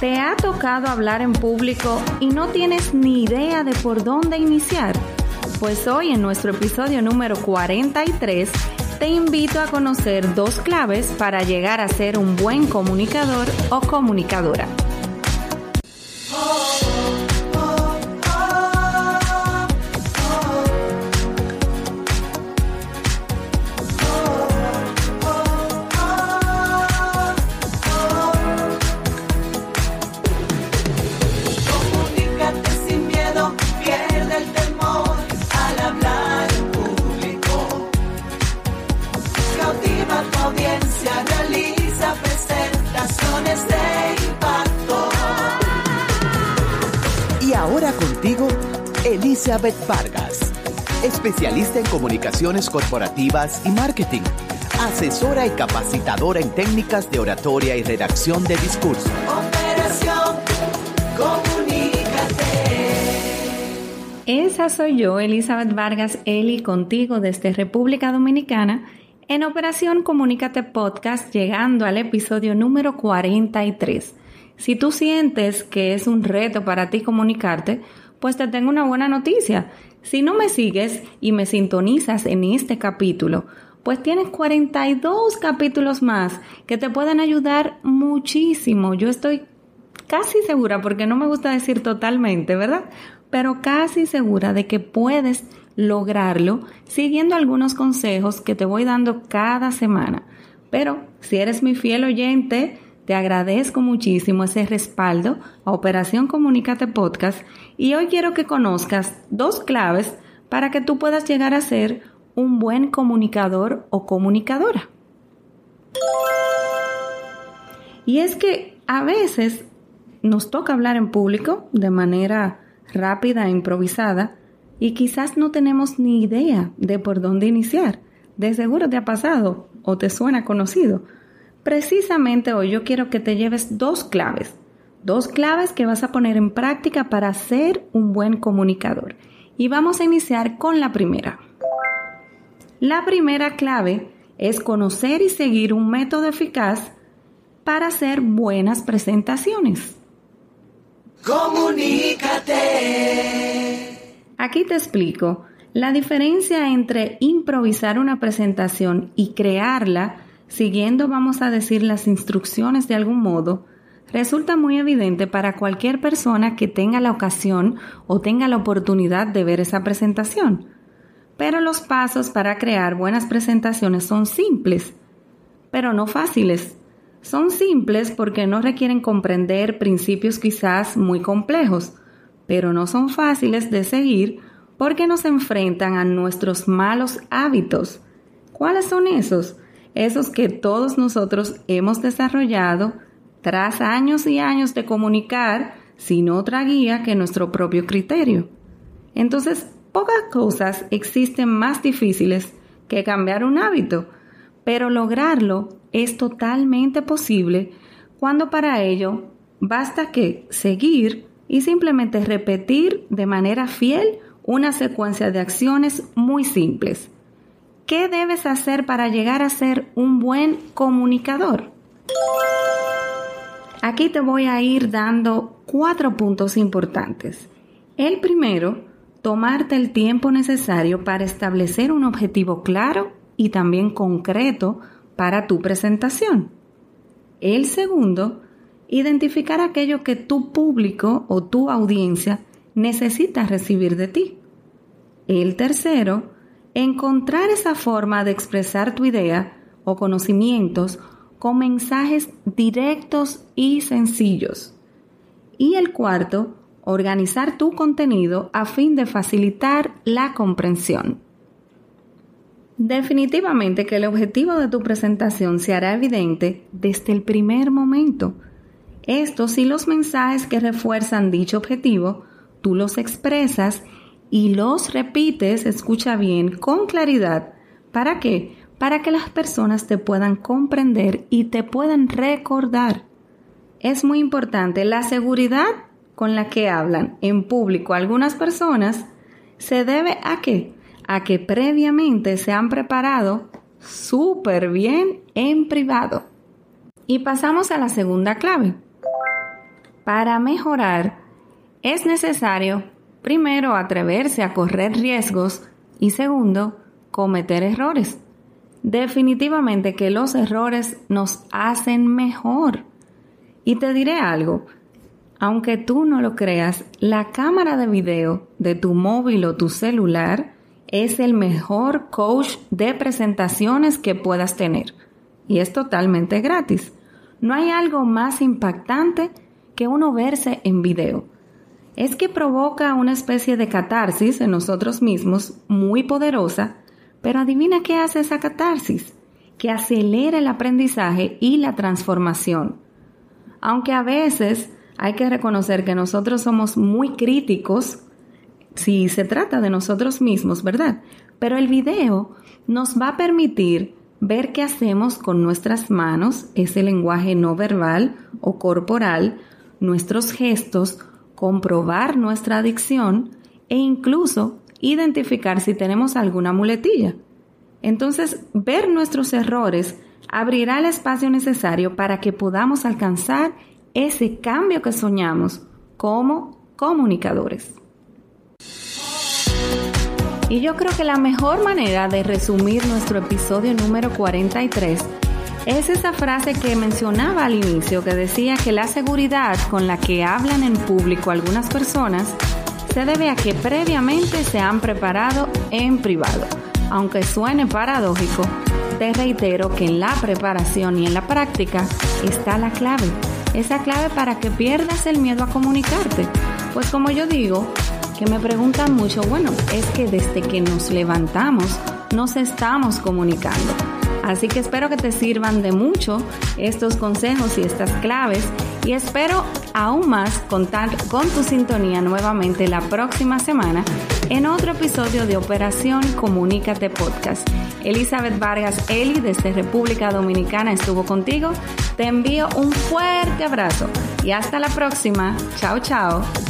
¿Te ha tocado hablar en público y no tienes ni idea de por dónde iniciar? Pues hoy en nuestro episodio número 43 te invito a conocer dos claves para llegar a ser un buen comunicador o comunicadora. Elizabeth Vargas, especialista en comunicaciones corporativas y marketing, asesora y capacitadora en técnicas de oratoria y redacción de discurso. Operación Comunícate. Esa soy yo, Elizabeth Vargas, Eli, contigo desde República Dominicana en Operación Comunícate Podcast, llegando al episodio número 43. Si tú sientes que es un reto para ti comunicarte, pues te tengo una buena noticia. Si no me sigues y me sintonizas en este capítulo, pues tienes 42 capítulos más que te pueden ayudar muchísimo. Yo estoy casi segura, porque no me gusta decir totalmente, ¿verdad? Pero casi segura de que puedes lograrlo siguiendo algunos consejos que te voy dando cada semana. Pero si eres mi fiel oyente, te agradezco muchísimo ese respaldo a Operación Comunícate Podcast y hoy quiero que conozcas dos claves para que tú puedas llegar a ser un buen comunicador o comunicadora. Y es que a veces nos toca hablar en público de manera rápida e improvisada y quizás no tenemos ni idea de por dónde iniciar. De seguro te ha pasado o te suena conocido. Precisamente hoy yo quiero que te lleves dos claves Dos claves que vas a poner en práctica para ser un buen comunicador. Y vamos a iniciar con la primera. La primera clave es conocer y seguir un método eficaz para hacer buenas presentaciones. Comunícate. Aquí te explico. La diferencia entre improvisar una presentación y crearla siguiendo, vamos a decir, las instrucciones de algún modo, resulta muy evidente para cualquier persona que tenga la ocasión o tenga la oportunidad de ver esa presentación. Pero los pasos para crear buenas presentaciones son simples, pero no fáciles. Son simples porque no requieren comprender principios quizás muy complejos, pero no son fáciles de seguir porque nos enfrentan a nuestros malos hábitos. ¿Cuáles son esos? Esos que todos nosotros hemos desarrollado tras años y años de comunicar sin otra guía que nuestro propio criterio. Entonces, pocas cosas existen más difíciles que cambiar un hábito, pero lograrlo es totalmente posible cuando para ello basta que seguir y simplemente repetir de manera fiel una secuencia de acciones muy simples. ¿Qué debes hacer para llegar a ser un buen comunicador? Aquí te voy a ir dando cuatro puntos importantes. El primero, tomarte el tiempo necesario para establecer un objetivo claro y también concreto para tu presentación. El segundo, identificar aquello que tu público o tu audiencia necesita recibir de ti. El tercero, encontrar esa forma de expresar tu idea o conocimientos con mensajes directos y sencillos. Y el cuarto, organizar tu contenido a fin de facilitar la comprensión. Definitivamente que el objetivo de tu presentación se hará evidente desde el primer momento. Esto si los mensajes que refuerzan dicho objetivo, tú los expresas y los repites, escucha bien, con claridad. ¿Para qué? para que las personas te puedan comprender y te puedan recordar. Es muy importante la seguridad con la que hablan en público algunas personas se debe a qué? A que previamente se han preparado súper bien en privado. Y pasamos a la segunda clave. Para mejorar, es necesario, primero, atreverse a correr riesgos y segundo, cometer errores. Definitivamente que los errores nos hacen mejor. Y te diré algo, aunque tú no lo creas, la cámara de video de tu móvil o tu celular es el mejor coach de presentaciones que puedas tener. Y es totalmente gratis. No hay algo más impactante que uno verse en video. Es que provoca una especie de catarsis en nosotros mismos muy poderosa pero adivina qué hace esa catarsis, que acelera el aprendizaje y la transformación. Aunque a veces hay que reconocer que nosotros somos muy críticos si se trata de nosotros mismos, ¿verdad? Pero el video nos va a permitir ver qué hacemos con nuestras manos, ese lenguaje no verbal o corporal, nuestros gestos, comprobar nuestra adicción e incluso identificar si tenemos alguna muletilla. Entonces, ver nuestros errores abrirá el espacio necesario para que podamos alcanzar ese cambio que soñamos como comunicadores. Y yo creo que la mejor manera de resumir nuestro episodio número 43 es esa frase que mencionaba al inicio que decía que la seguridad con la que hablan en público algunas personas se debe a que previamente se han preparado en privado. Aunque suene paradójico, te reitero que en la preparación y en la práctica está la clave. Esa clave para que pierdas el miedo a comunicarte. Pues como yo digo, que me preguntan mucho, bueno, es que desde que nos levantamos nos estamos comunicando. Así que espero que te sirvan de mucho estos consejos y estas claves y espero aún más contar con tu sintonía nuevamente la próxima semana en otro episodio de Operación Comunícate Podcast. Elizabeth Vargas Eli desde República Dominicana estuvo contigo. Te envío un fuerte abrazo y hasta la próxima. Chao, chao.